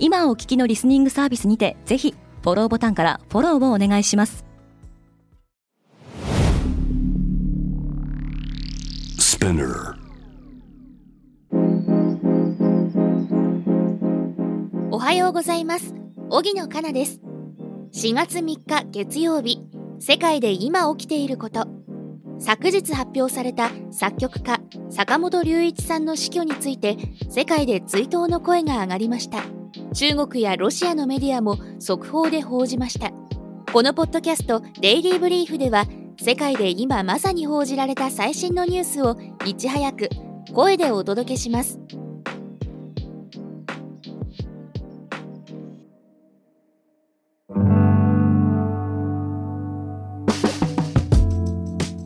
今お聞きのリスニングサービスにてぜひフォローボタンからフォローをお願いします。おはようございます。荻野かなです。4月3日月曜日世界で今起きていること。昨日発表された作曲家坂本龍一さんの死去について世界で追悼の声が上がりました中国やロシアのメディアも速報で報じました。このポッドキャスト「デイリー・ブリーフ」では世界で今まさに報じられた最新のニュースをいち早く声でお届けします。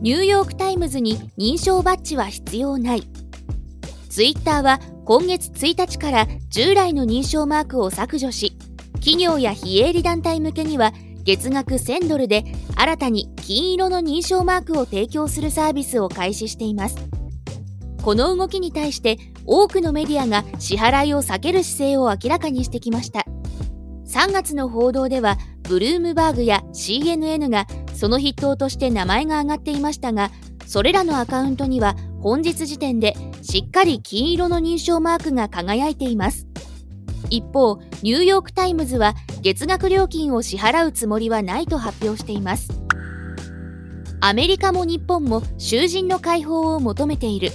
ニューヨーク・タイムズに認証バッジは必要ない。ツイッターは今月1日から従来の認証マークを削除し企業や非営利団体向けには月額1000ドルで新たに金色の認証マークを提供するサービスを開始しています。この動きに対して多くのメディアが支払いを避ける姿勢を明らかにしてきました。3月の報道ではブルームバーグや CNN がその筆頭として名前が挙がっていましたがそれらのアカウントには本日時点でしっかり金色の認証マークが輝いています。一方ニューヨーク・タイムズは月額料金を支払うつもりはないと発表しています。アメリカも日本も囚人の解放を求めている。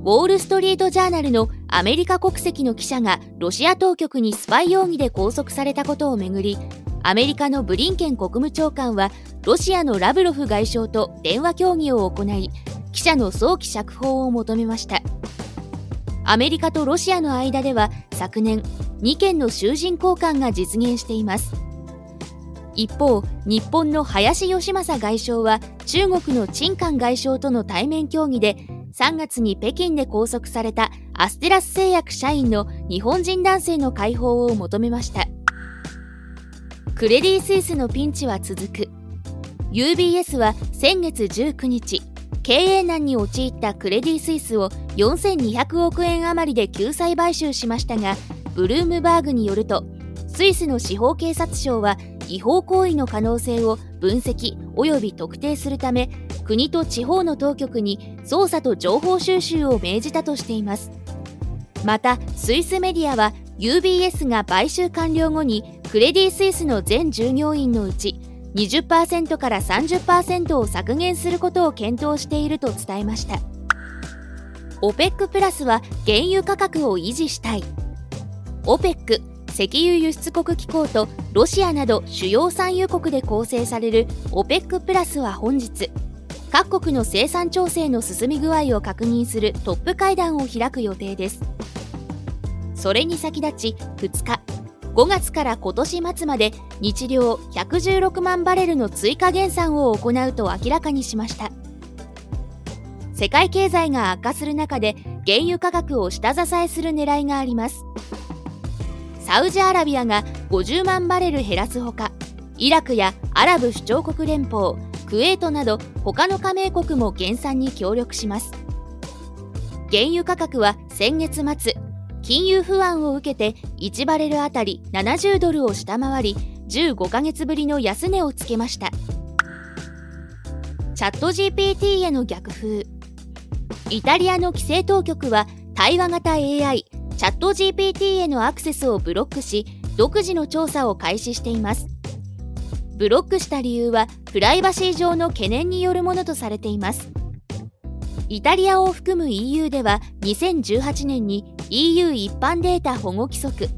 ウォール・ストリート・ジャーナルのアメリカ国籍の記者がロシア当局にスパイ容疑で拘束されたことをめぐりアメリカのブリンケン国務長官はロシアのラブロフ外相と電話協議を行い記者の早期釈放を求めました。アメリカとロシアの間では昨年2件の囚人交換が実現しています。一方日本の林芳正外相は中国の陳韓外相との対面協議で3月に北京で拘束されたアステラス製薬社員の日本人男性の解放を求めました。クレディ・スイスのピンチは続く。UBS は先月19日経営難に陥ったクレディ・スイスを4200億円余りで救済買収しましたがブルームバーグによるとスイスの司法警察庁は違法行為の可能性を分析及び特定するため国と地方の当局に捜査と情報収集を命じたとしています。またスイスメディアは UBS が買収完了後にクレディ・スイスの全従業員のうち20%から30%を削減することを検討していると伝えました。OPEC プラスは原油価格を維持したい。OPEC 石油輸出国機構とロシアなど主要産油国で構成される OPEC プラスは本日各国の生産調整の進み具合を確認するトップ会談を開く予定です。それに先立ち2日5月から今年末まで日量116万バレルの追加減産を行うと明らかにしました。世界経済が悪化する中で原油価格を下支えする狙いがあります。サウジアラビアが50万バレル減らすほかイラクやアラブ首長国連邦クウェートなど他の加盟国も減産に協力します。原油価格は先月末金融不安を受けて1バレルあたり70ドルを下回り15ヶ月ぶりの安値をつけました。チャット GPT への逆風。イタリアの規制当局は対話型 AI チャット GPT へのアクセスをブロックし独自の調査を開始しています。ブロックした理由はプライバシー上の懸念によるものとされています。イタリアを含む EU では2018年に EU 一般データ保護規則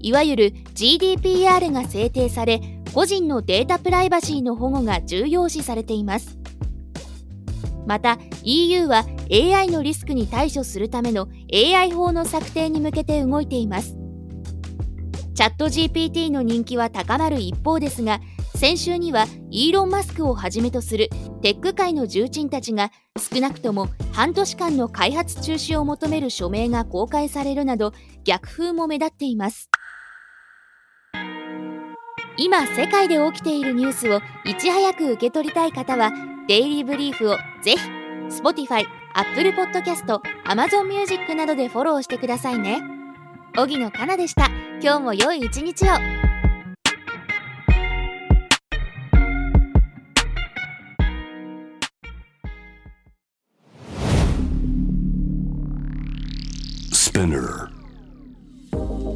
いわゆる GDPR が制定され個人のデータプライバシーの保護が重要視されています。また EU は AI のリスクに対処するための AI 法の策定に向けて動いています。チャット GPT の人気は高まる一方ですが先週にはイーロン・マスクをはじめとするテック界の重鎮たちが少なくとも半年間の開発中止を求める署名が公開されるなど逆風も目立っています。今世界で起きているニュースをいち早く受け取りたい方はデイリーブリーフをぜひ Spotify、Apple Podcast、Amazon Music などでフォローしてくださいね。荻野かなでした。今日も良い一日を。Spinner.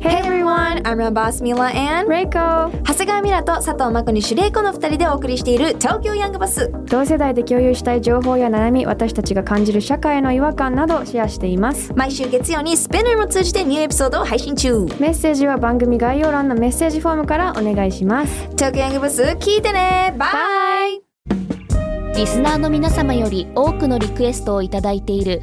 Hey everyone, I'm your boss Mila and レイコ長谷川ミラと佐藤真子にシュレイコの2人でお送りしている東京ヤングバス。同世代で共有したい情報や悩み私たちが感じる社会の違和感などシェアしています。毎週月曜にスペナーも通じてニューエピソードを配信中。メッセージは番組概要欄のメッセージフォームからお願いします。東京ヤングバス聞いてね。バイリスナーの皆様より多くのリクエストをいただいている